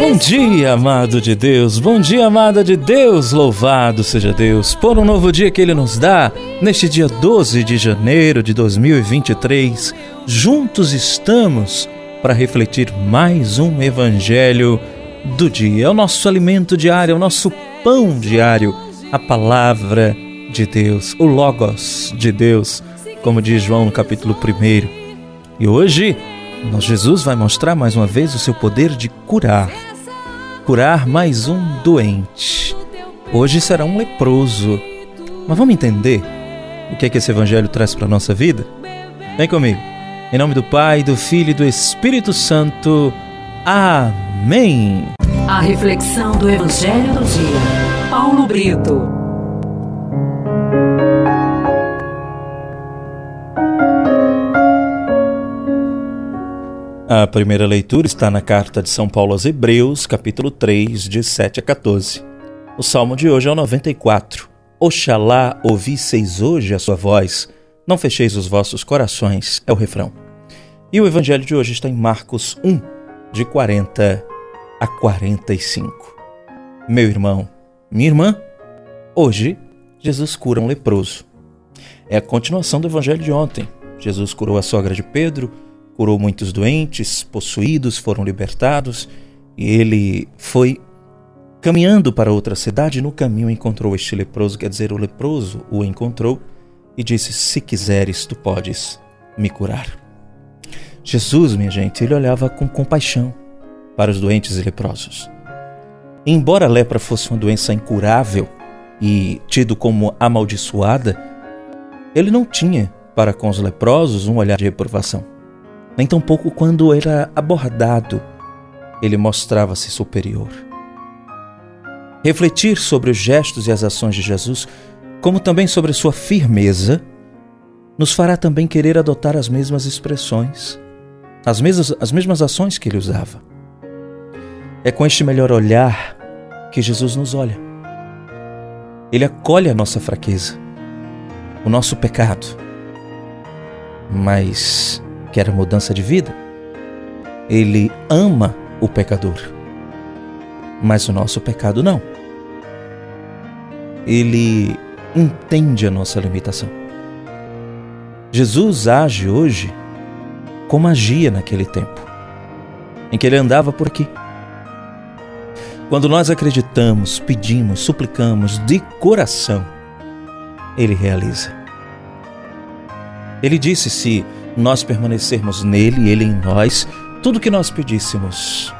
Bom dia, amado de Deus. Bom dia, amada de Deus. Louvado seja Deus por um novo dia que Ele nos dá. Neste dia 12 de janeiro de 2023, juntos estamos para refletir mais um Evangelho do dia. É o nosso alimento diário, é o nosso pão diário, a palavra de Deus, o Logos de Deus, como diz João no capítulo 1. E hoje, Jesus vai mostrar mais uma vez o seu poder de curar. Curar mais um doente. Hoje será um leproso. Mas vamos entender o que é que esse evangelho traz para a nossa vida? Vem comigo. Em nome do Pai, do Filho e do Espírito Santo. Amém. A reflexão do Evangelho do Dia. Paulo Brito. A primeira leitura está na carta de São Paulo aos Hebreus, capítulo 3, de 7 a 14. O salmo de hoje é o 94. Oxalá ouvisseis hoje a sua voz, não fecheis os vossos corações, é o refrão. E o evangelho de hoje está em Marcos 1, de 40 a 45. Meu irmão, minha irmã, hoje Jesus cura um leproso. É a continuação do evangelho de ontem. Jesus curou a sogra de Pedro, curou muitos doentes, possuídos foram libertados, e ele foi caminhando para outra cidade. No caminho encontrou este leproso, quer dizer, o leproso o encontrou e disse: Se quiseres, tu podes me curar. Jesus, minha gente, ele olhava com compaixão para os doentes e leprosos. Embora a lepra fosse uma doença incurável e tido como amaldiçoada, ele não tinha para com os leprosos um olhar de reprovação nem tampouco quando era abordado, ele mostrava-se superior. Refletir sobre os gestos e as ações de Jesus, como também sobre sua firmeza, nos fará também querer adotar as mesmas expressões, as mesmas, as mesmas ações que ele usava. É com este melhor olhar que Jesus nos olha. Ele acolhe a nossa fraqueza, o nosso pecado, mas quer mudança de vida. Ele ama o pecador, mas o nosso pecado não. Ele entende a nossa limitação. Jesus age hoje como agia naquele tempo, em que ele andava por aqui. Quando nós acreditamos, pedimos, suplicamos de coração, ele realiza. Ele disse: se nós permanecermos nele e ele em nós, tudo que nós pedíssemos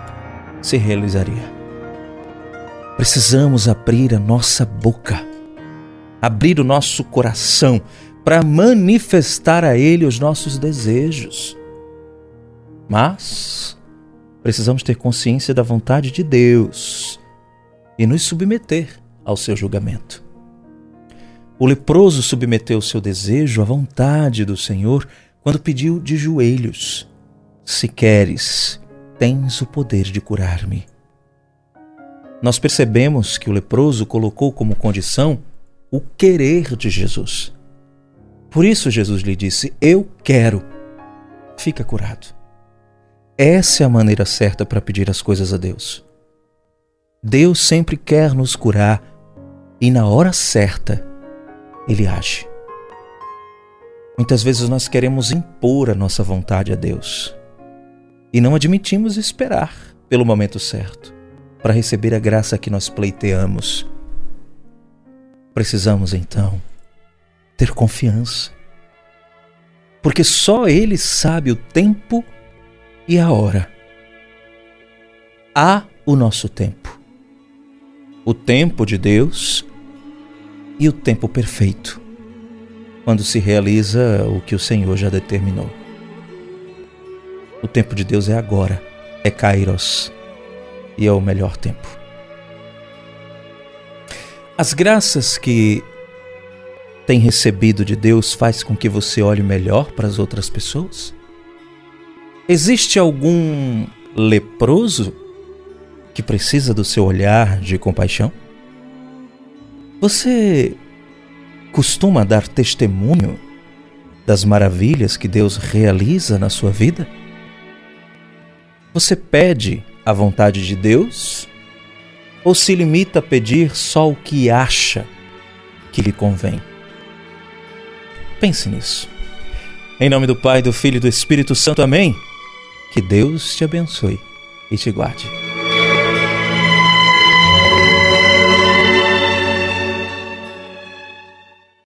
se realizaria. Precisamos abrir a nossa boca, abrir o nosso coração para manifestar a ele os nossos desejos. Mas precisamos ter consciência da vontade de Deus e nos submeter ao seu julgamento. O leproso submeteu o seu desejo à vontade do Senhor quando pediu de joelhos: Se queres, tens o poder de curar-me. Nós percebemos que o leproso colocou como condição o querer de Jesus. Por isso, Jesus lhe disse: Eu quero, fica curado. Essa é a maneira certa para pedir as coisas a Deus. Deus sempre quer nos curar e, na hora certa, Ele age. Muitas vezes nós queremos impor a nossa vontade a Deus. E não admitimos esperar pelo momento certo. Para receber a graça que nós pleiteamos. Precisamos então ter confiança, porque só Ele sabe o tempo e a hora. Há o nosso tempo, o tempo de Deus e o tempo perfeito quando se realiza o que o Senhor já determinou. O tempo de Deus é agora, é Kairos, e é o melhor tempo. As graças que tem recebido de Deus faz com que você olhe melhor para as outras pessoas? Existe algum leproso que precisa do seu olhar de compaixão? Você costuma dar testemunho das maravilhas que Deus realiza na sua vida? Você pede a vontade de Deus ou se limita a pedir só o que acha que lhe convém? Pense nisso. Em nome do Pai, do Filho e do Espírito Santo. Amém. Que Deus te abençoe e te guarde.